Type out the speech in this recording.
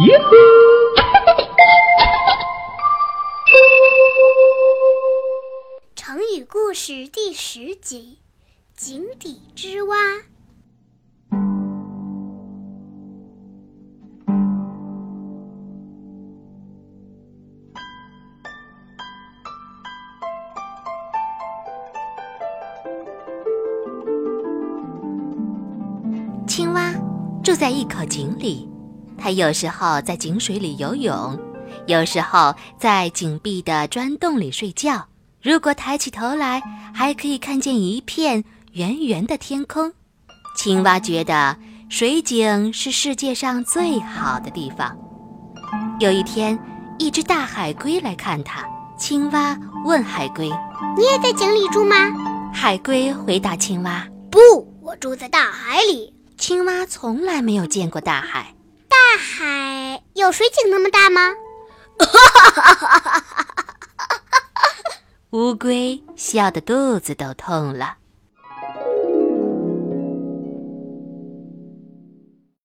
耶呼！成语故事第十集：井底之蛙。青蛙住在一口井里，它有时候在井水里游泳，有时候在井壁的砖洞里睡觉。如果抬起头来，还可以看见一片圆圆的天空。青蛙觉得水井是世界上最好的地方。有一天，一只大海龟来看它，青蛙问海龟：“你也在井里住吗？”海龟回答青蛙：“不，我住在大海里。”青蛙从来没有见过大海。大海水井那么大吗？乌龟笑得肚子都痛了。